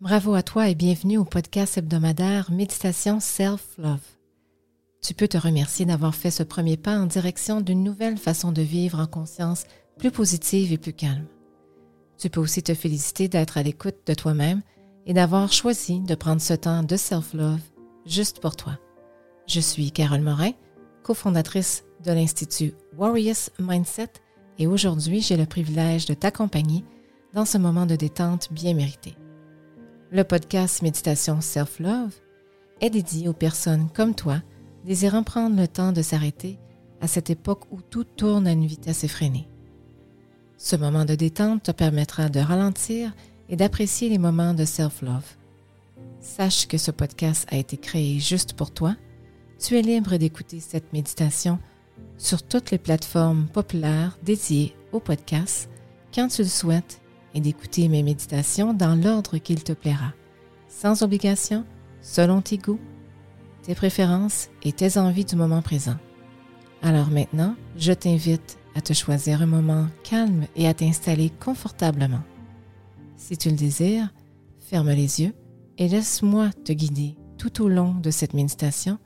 Bravo à toi et bienvenue au podcast hebdomadaire Méditation Self-Love. Tu peux te remercier d'avoir fait ce premier pas en direction d'une nouvelle façon de vivre en conscience plus positive et plus calme. Tu peux aussi te féliciter d'être à l'écoute de toi-même et d'avoir choisi de prendre ce temps de self-love juste pour toi. Je suis Carole Morin, cofondatrice de l'Institut Warriors Mindset et aujourd'hui j'ai le privilège de t'accompagner dans ce moment de détente bien mérité. Le podcast Méditation Self-Love est dédié aux personnes comme toi désirant prendre le temps de s'arrêter à cette époque où tout tourne à une vitesse effrénée. Ce moment de détente te permettra de ralentir et d'apprécier les moments de self-love. Sache que ce podcast a été créé juste pour toi. Tu es libre d'écouter cette méditation sur toutes les plateformes populaires dédiées au podcast quand tu le souhaites et d'écouter mes méditations dans l'ordre qu'il te plaira, sans obligation, selon tes goûts, tes préférences et tes envies du moment présent. Alors maintenant, je t'invite à te choisir un moment calme et à t'installer confortablement. Si tu le désires, ferme les yeux et laisse-moi te guider tout au long de cette méditation.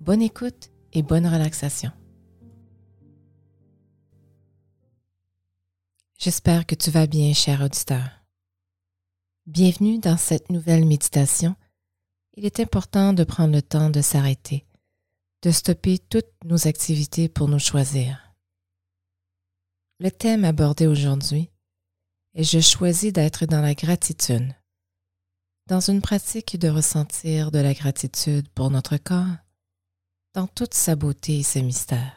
Bonne écoute et bonne relaxation. J'espère que tu vas bien, cher auditeur. Bienvenue dans cette nouvelle méditation. Il est important de prendre le temps de s'arrêter, de stopper toutes nos activités pour nous choisir. Le thème abordé aujourd'hui est Je choisis d'être dans la gratitude, dans une pratique de ressentir de la gratitude pour notre corps, dans toute sa beauté et ses mystères.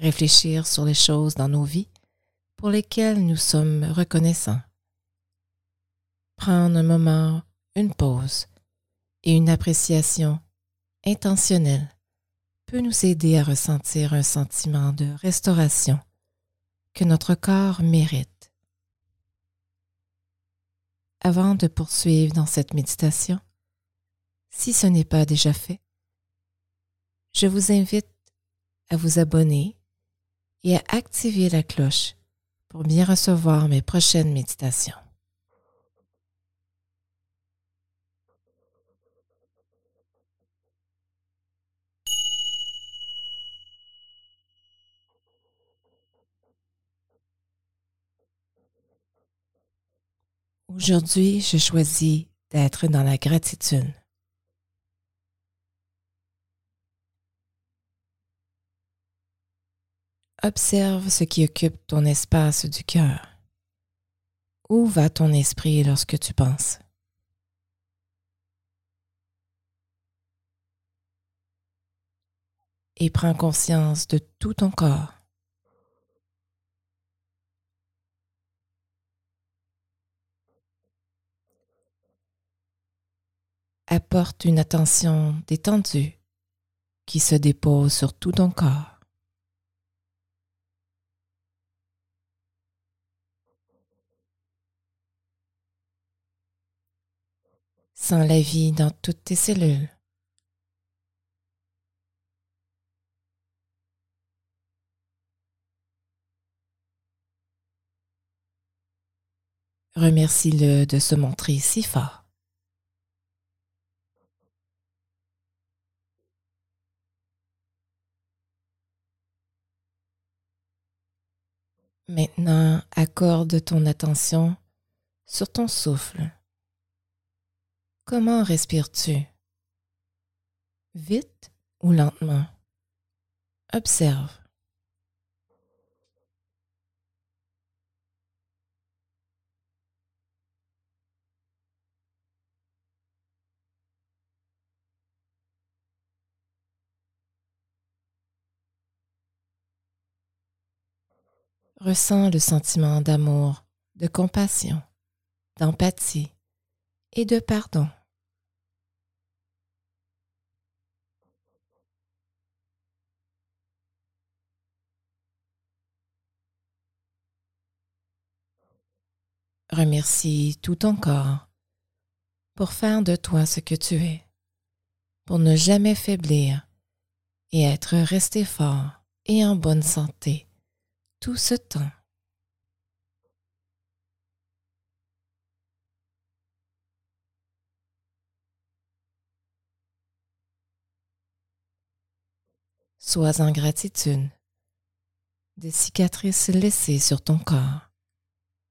Réfléchir sur les choses dans nos vies pour lesquels nous sommes reconnaissants. Prendre un moment, une pause et une appréciation intentionnelle peut nous aider à ressentir un sentiment de restauration que notre corps mérite. Avant de poursuivre dans cette méditation, si ce n'est pas déjà fait, je vous invite à vous abonner et à activer la cloche pour bien recevoir mes prochaines méditations. Aujourd'hui, je choisis d'être dans la gratitude. Observe ce qui occupe ton espace du cœur. Où va ton esprit lorsque tu penses? Et prends conscience de tout ton corps. Apporte une attention détendue qui se dépose sur tout ton corps. Sens la vie dans toutes tes cellules. Remercie-le de se montrer si fort. Maintenant, accorde ton attention sur ton souffle. Comment respires-tu? Vite ou lentement? Observe. Ressens le sentiment d'amour, de compassion, d'empathie et de pardon. Remercie tout ton corps pour faire de toi ce que tu es, pour ne jamais faiblir et être resté fort et en bonne santé tout ce temps. Sois en gratitude des cicatrices laissées sur ton corps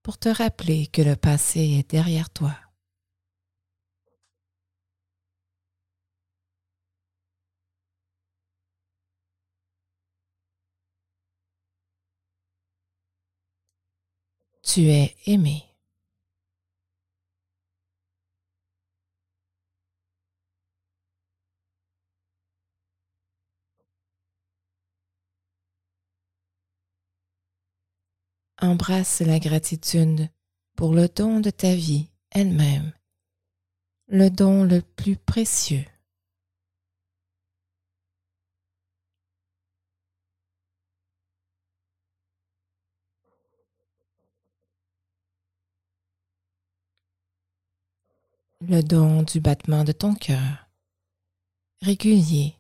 pour te rappeler que le passé est derrière toi. Tu es aimé. Embrasse la gratitude pour le don de ta vie elle-même, le don le plus précieux. Le don du battement de ton cœur, régulier,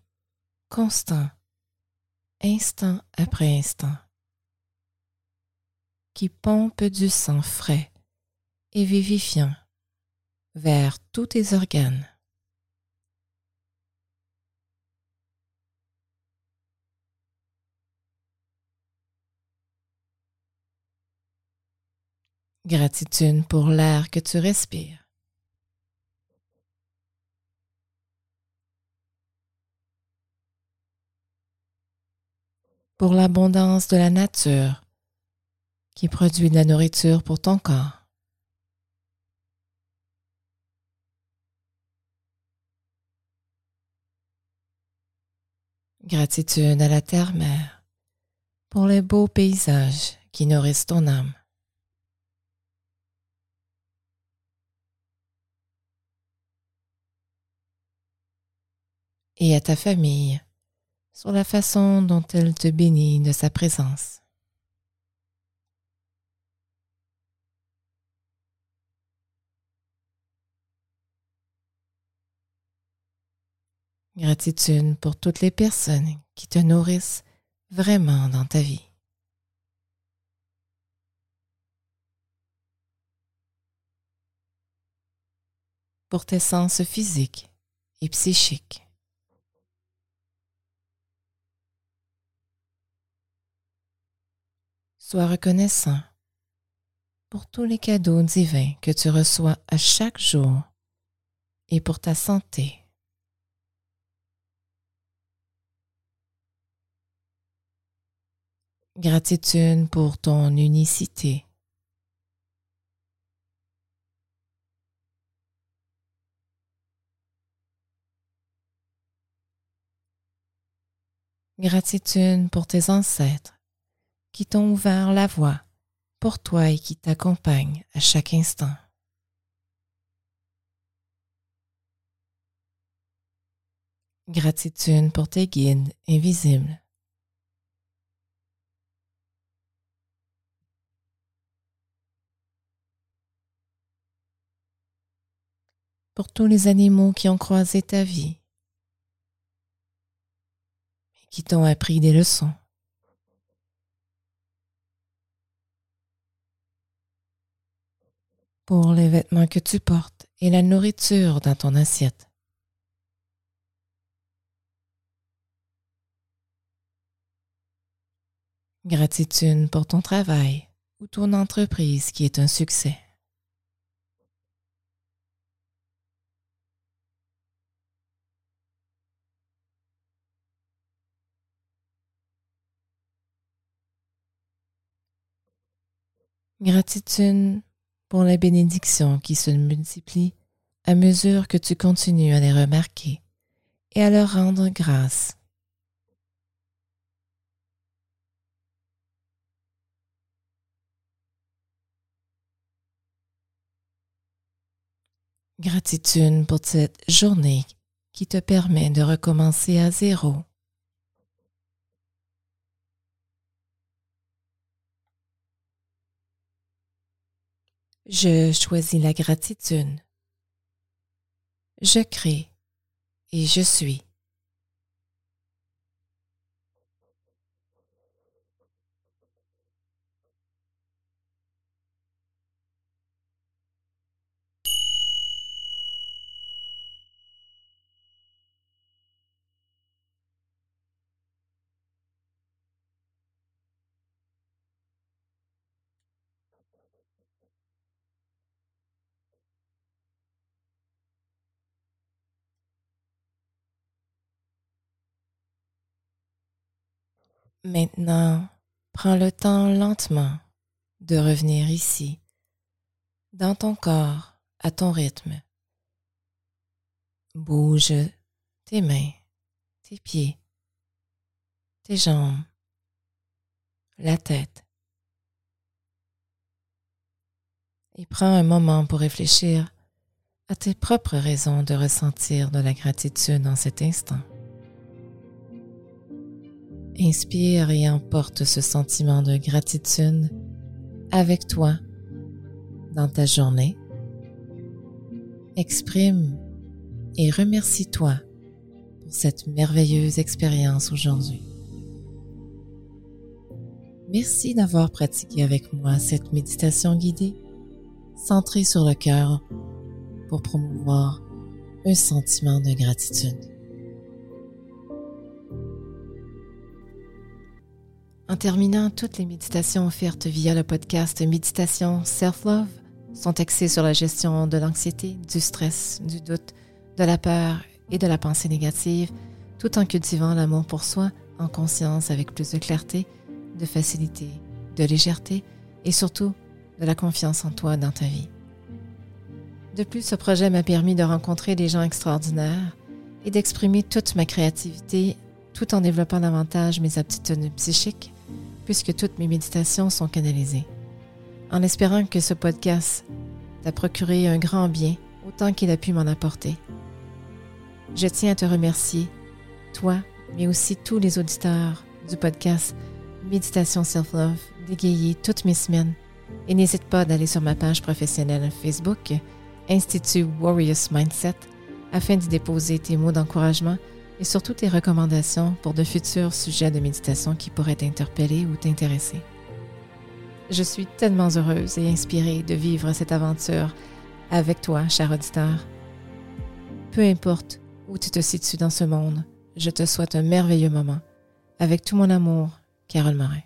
constant, instant après instant qui pompe du sang frais et vivifiant vers tous tes organes. Gratitude pour l'air que tu respires. Pour l'abondance de la nature qui produit de la nourriture pour ton corps. Gratitude à la terre-mère pour les beaux paysages qui nourrissent ton âme. Et à ta famille sur la façon dont elle te bénit de sa présence. Gratitude pour toutes les personnes qui te nourrissent vraiment dans ta vie. Pour tes sens physiques et psychiques. Sois reconnaissant pour tous les cadeaux divins que tu reçois à chaque jour et pour ta santé Gratitude pour ton unicité. Gratitude pour tes ancêtres qui t'ont ouvert la voie pour toi et qui t'accompagnent à chaque instant. Gratitude pour tes guides invisibles tous les animaux qui ont croisé ta vie et qui t'ont appris des leçons. Pour les vêtements que tu portes et la nourriture dans ton assiette. Gratitude pour ton travail ou ton entreprise qui est un succès. Gratitude pour les bénédictions qui se multiplient à mesure que tu continues à les remarquer et à leur rendre grâce. Gratitude pour cette journée qui te permet de recommencer à zéro Je choisis la gratitude. Je crée et je suis. Maintenant, prends le temps lentement de revenir ici, dans ton corps, à ton rythme. Bouge tes mains, tes pieds, tes jambes, la tête. Et prends un moment pour réfléchir à tes propres raisons de ressentir de la gratitude en cet instant. Inspire et emporte ce sentiment de gratitude avec toi dans ta journée. Exprime et remercie-toi pour cette merveilleuse expérience aujourd'hui. Merci d'avoir pratiqué avec moi cette méditation guidée centrée sur le cœur pour promouvoir un sentiment de gratitude. En terminant, toutes les méditations offertes via le podcast Méditation Self-Love sont axées sur la gestion de l'anxiété, du stress, du doute, de la peur et de la pensée négative, tout en cultivant l'amour pour soi en conscience avec plus de clarté, de facilité, de légèreté et surtout de la confiance en toi dans ta vie. De plus, ce projet m'a permis de rencontrer des gens extraordinaires et d'exprimer toute ma créativité tout en développant davantage mes aptitudes psychiques puisque toutes mes méditations sont canalisées. En espérant que ce podcast t'a procuré un grand bien autant qu'il a pu m'en apporter. Je tiens à te remercier, toi, mais aussi tous les auditeurs du podcast Méditation Self-Love, d'égayer toutes mes semaines. Et n'hésite pas d'aller sur ma page professionnelle Facebook, Institut Warriors Mindset, afin d'y déposer tes mots d'encouragement et surtout tes recommandations pour de futurs sujets de méditation qui pourraient t'interpeller ou t'intéresser. Je suis tellement heureuse et inspirée de vivre cette aventure avec toi, cher auditeur. Peu importe où tu te situes dans ce monde, je te souhaite un merveilleux moment. Avec tout mon amour, Carole Morin.